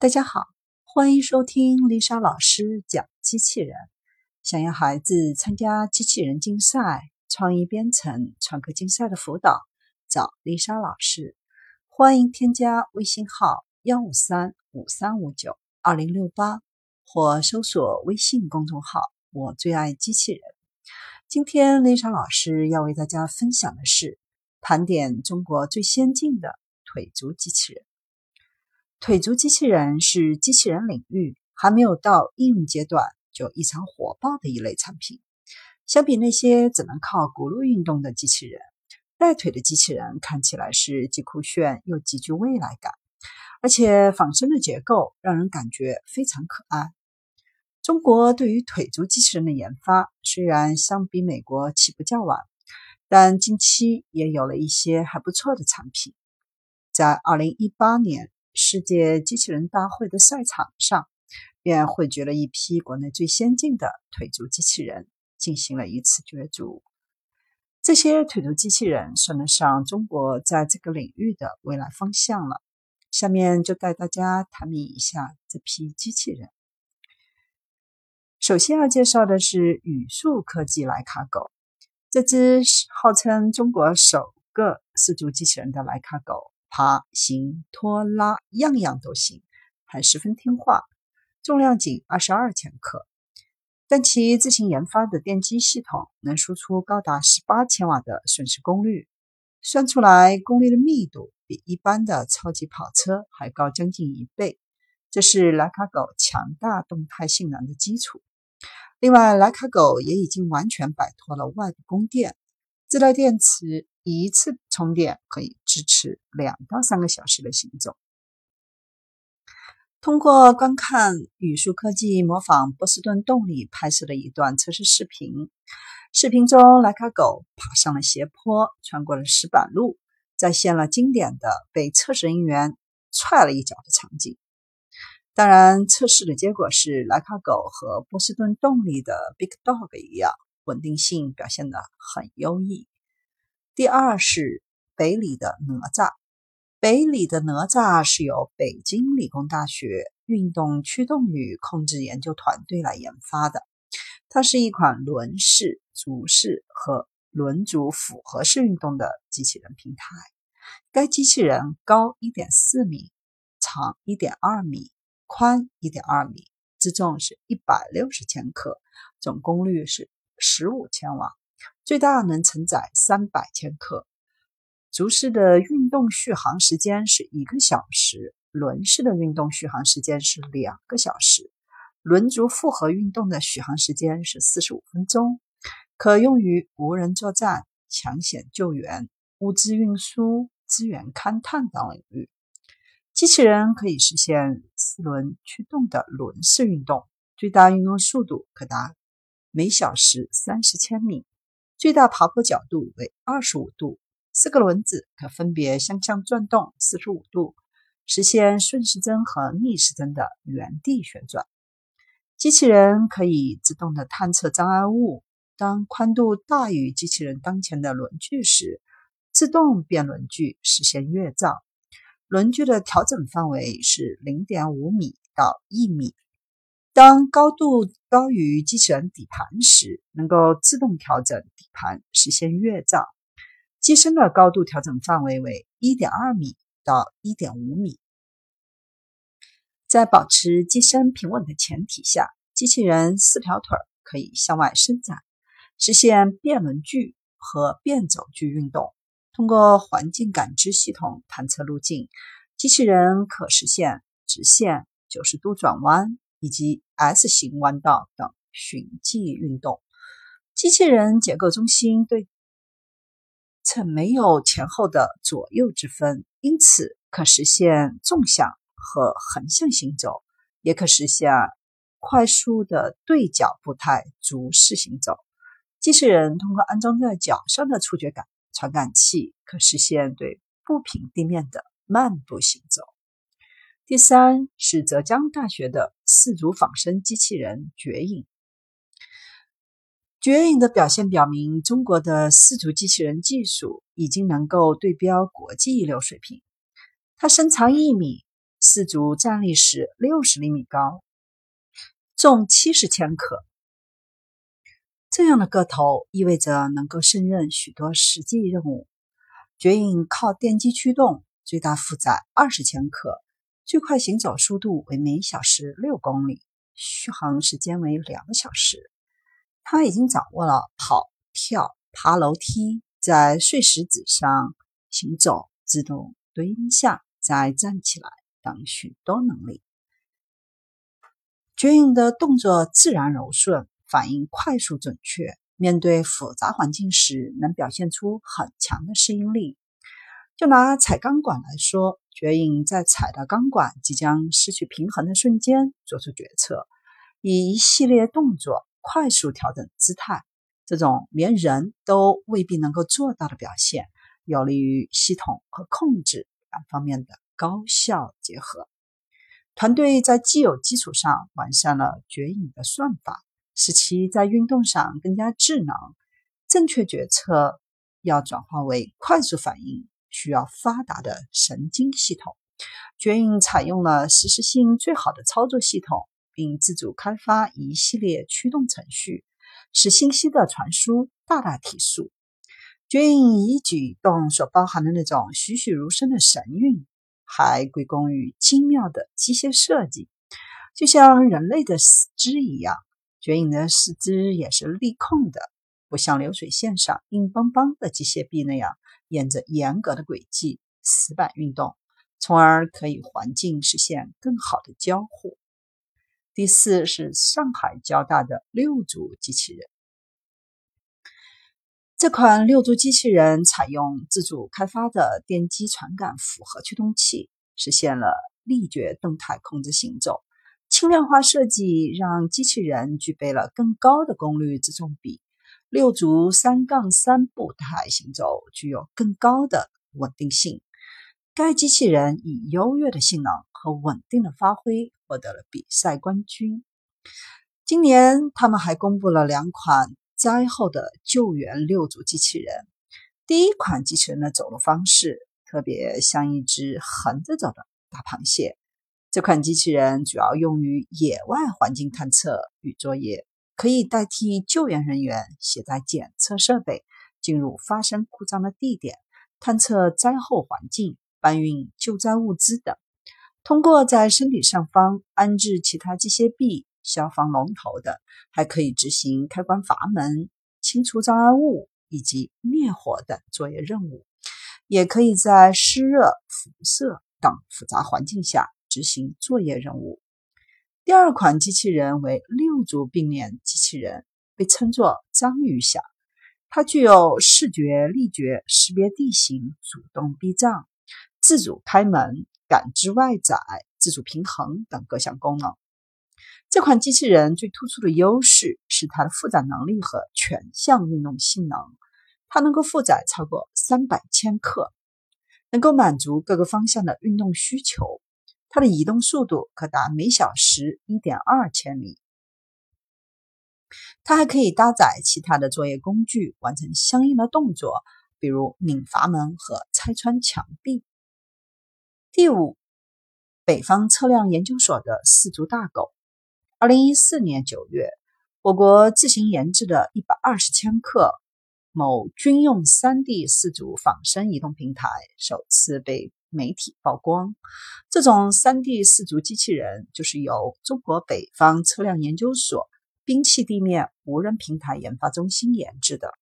大家好，欢迎收听丽莎老师讲机器人。想要孩子参加机器人竞赛、创意编程、创客竞赛的辅导，找丽莎老师。欢迎添加微信号幺五三五三五九二零六八，或搜索微信公众号“我最爱机器人”。今天丽莎老师要为大家分享的是盘点中国最先进的腿足机器人。腿足机器人是机器人领域还没有到应用阶段就异常火爆的一类产品。相比那些只能靠轱辘运动的机器人，带腿的机器人看起来是既酷炫又极具未来感，而且仿生的结构让人感觉非常可爱。中国对于腿足机器人的研发虽然相比美国起步较晚，但近期也有了一些还不错的产品。在二零一八年。世界机器人大会的赛场上，便汇聚了一批国内最先进的腿足机器人，进行了一次角逐。这些腿足机器人算得上中国在这个领域的未来方向了。下面就带大家探秘一下这批机器人。首先要介绍的是宇树科技莱卡狗，这只号称中国首个四足机器人的莱卡狗。爬行、拖拉，样样都行，还十分听话。重量仅二十二千克，但其自行研发的电机系统能输出高达十八千瓦的瞬时功率，算出来功率的密度比一般的超级跑车还高将近一倍。这是莱卡狗强大动态性能的基础。另外，莱卡狗也已经完全摆脱了外部供电，自带电池。一次充电可以支持两到三个小时的行走。通过观看宇树科技模仿波士顿动力拍摄的一段测试视频，视频中莱卡狗爬上了斜坡，穿过了石板路，再现了经典的被测试人员踹了一脚的场景。当然，测试的结果是莱卡狗和波士顿动力的 Big Dog 一样，稳定性表现得很优异。第二是北理的哪吒，北理的哪吒是由北京理工大学运动驱动与控制研究团队来研发的。它是一款轮式、足式和轮足复合式运动的机器人平台。该机器人高1.4米，长1.2米，宽1.2米，自重是160千克，总功率是15千瓦。最大能承载三百千克。足式的运动续航时间是一个小时，轮式的运动续航时间是两个小时，轮足复合运动的续航时间是四十五分钟，可用于无人作战、抢险救援、物资运输、资源勘探等领域。机器人可以实现四轮驱动的轮式运动，最大运动速度可达每小时三十千米。最大爬坡角度为二十五度，四个轮子可分别相向转动四十五度，实现顺时针和逆时针的原地旋转。机器人可以自动的探测障碍物，当宽度大于机器人当前的轮距时，自动变轮距实现越障。轮距的调整范围是零点五米到一米。当高度高于机器人底盘时，能够自动调整底盘，实现越障。机身的高度调整范围为1.2米到1.5米。在保持机身平稳的前提下，机器人四条腿可以向外伸展，实现变轮距和变走距运动。通过环境感知系统探测路径，机器人可实现直线、90度转弯。以及 S 型弯道等循迹运动。机器人结构中心对称没有前后的左右之分，因此可实现纵向和横向行走，也可实现快速的对角步态足式行走。机器人通过安装在脚上的触觉感传感器，可实现对不平地面的慢步行走。第三是浙江大学的四足仿生机器人绝影。绝影的表现表明，中国的四足机器人技术已经能够对标国际一流水平。它身长一米，四足站立时六十厘米高，重七十千克。这样的个头意味着能够胜任许多实际任务。绝影靠电机驱动，最大负载二十千克，最快行走速度为每小时六公里，续航时间为两个小时。他已经掌握了跑、跳、爬楼梯、在碎石子上行走、自动蹲下再站起来等许多能力。绝影的动作自然柔顺。反应快速准确，面对复杂环境时能表现出很强的适应力。就拿踩钢管来说，绝影在踩到钢管即将失去平衡的瞬间做出决策，以一系列动作快速调整姿态。这种连人都未必能够做到的表现，有利于系统和控制两方面的高效结合。团队在既有基础上完善了绝影的算法。使其在运动上更加智能。正确决策要转化为快速反应，需要发达的神经系统。绝影采用了实时性最好的操作系统，并自主开发一系列驱动程序，使信息的传输大大提速。绝影一举动所包含的那种栩栩如生的神韵，还归功于精妙的机械设计，就像人类的四肢一样。绝影的四肢也是力控的，不像流水线上硬邦邦的机械臂那样沿着严格的轨迹死板运动，从而可以环境实现更好的交互。第四是上海交大的六足机器人，这款六足机器人采用自主开发的电机传感复合驱动器，实现了力觉动态控制行走。轻量化设计让机器人具备了更高的功率自重比，六足三杠三步态行走具有更高的稳定性。该机器人以优越的性能和稳定的发挥获得了比赛冠军。今年，他们还公布了两款灾后的救援六足机器人。第一款机器人的走路方式特别像一只横着走的大螃蟹。这款机器人主要用于野外环境探测与作业，可以代替救援人员携带检测设备进入发生故障的地点，探测灾后环境，搬运救灾物资等。通过在身体上方安置其他机械臂、消防龙头等，还可以执行开关阀门、清除障碍物以及灭火等作业任务，也可以在湿热、辐射等复杂环境下。执行作业任务。第二款机器人为六足并联机器人，被称作章鱼侠。它具有视觉、力觉识别地形、主动避障、自主开门、感知外载、自主平衡等各项功能。这款机器人最突出的优势是它的负载能力和全向运动性能。它能够负载超过三百千克，能够满足各个方向的运动需求。它的移动速度可达每小时一点二千米。它还可以搭载其他的作业工具，完成相应的动作，比如拧阀门和拆穿墙壁。第五，北方测量研究所的四足大狗。二零一四年九月，我国自行研制的一百二十千克某军用三 D 四足仿生移动平台首次被。媒体曝光，这种 3D 四足机器人就是由中国北方测量研究所兵器地面无人平台研发中心研制的。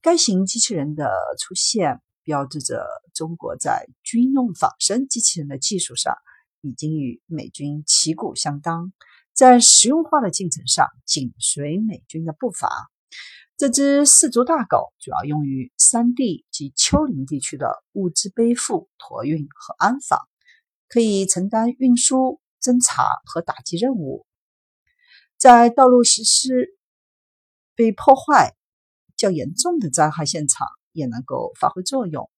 该型机器人的出现，标志着中国在军用仿生机器人的技术上已经与美军旗鼓相当，在实用化的进程上紧随美军的步伐。这只四足大狗主要用于山地及丘陵地区的物资背负、驮运和安防，可以承担运输、侦查和打击任务。在道路实施被破坏较严重的灾害现场，也能够发挥作用。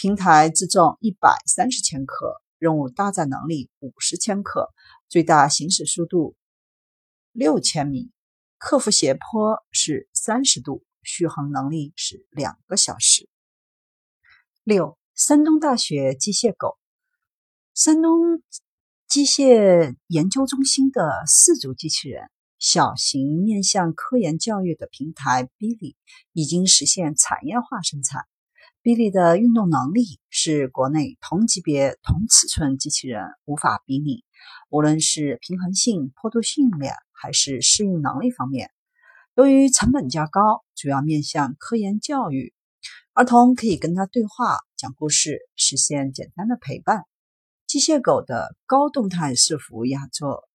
平台自重一百三十千克，任务搭载能力五十千克，最大行驶速度六千米。克服斜坡是三十度，续航能力是两个小时。六，山东大学机械狗。山东机械研究中心的四足机器人。小型面向科研教育的平台 Billy 已经实现产业化生产。Billy 的运动能力是国内同级别同尺寸机器人无法比拟，无论是平衡性、坡度训练还是适应能力方面。由于成本较高，主要面向科研教育，儿童可以跟他对话、讲故事，实现简单的陪伴。机械狗的高动态伺服压作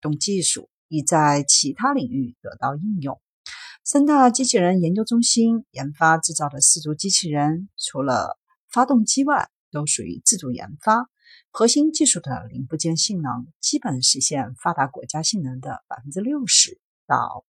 动技术。已在其他领域得到应用。三大机器人研究中心研发制造的四足机器人，除了发动机外，都属于自主研发。核心技术的零部件性能基本实现发达国家性能的百分之六十到八。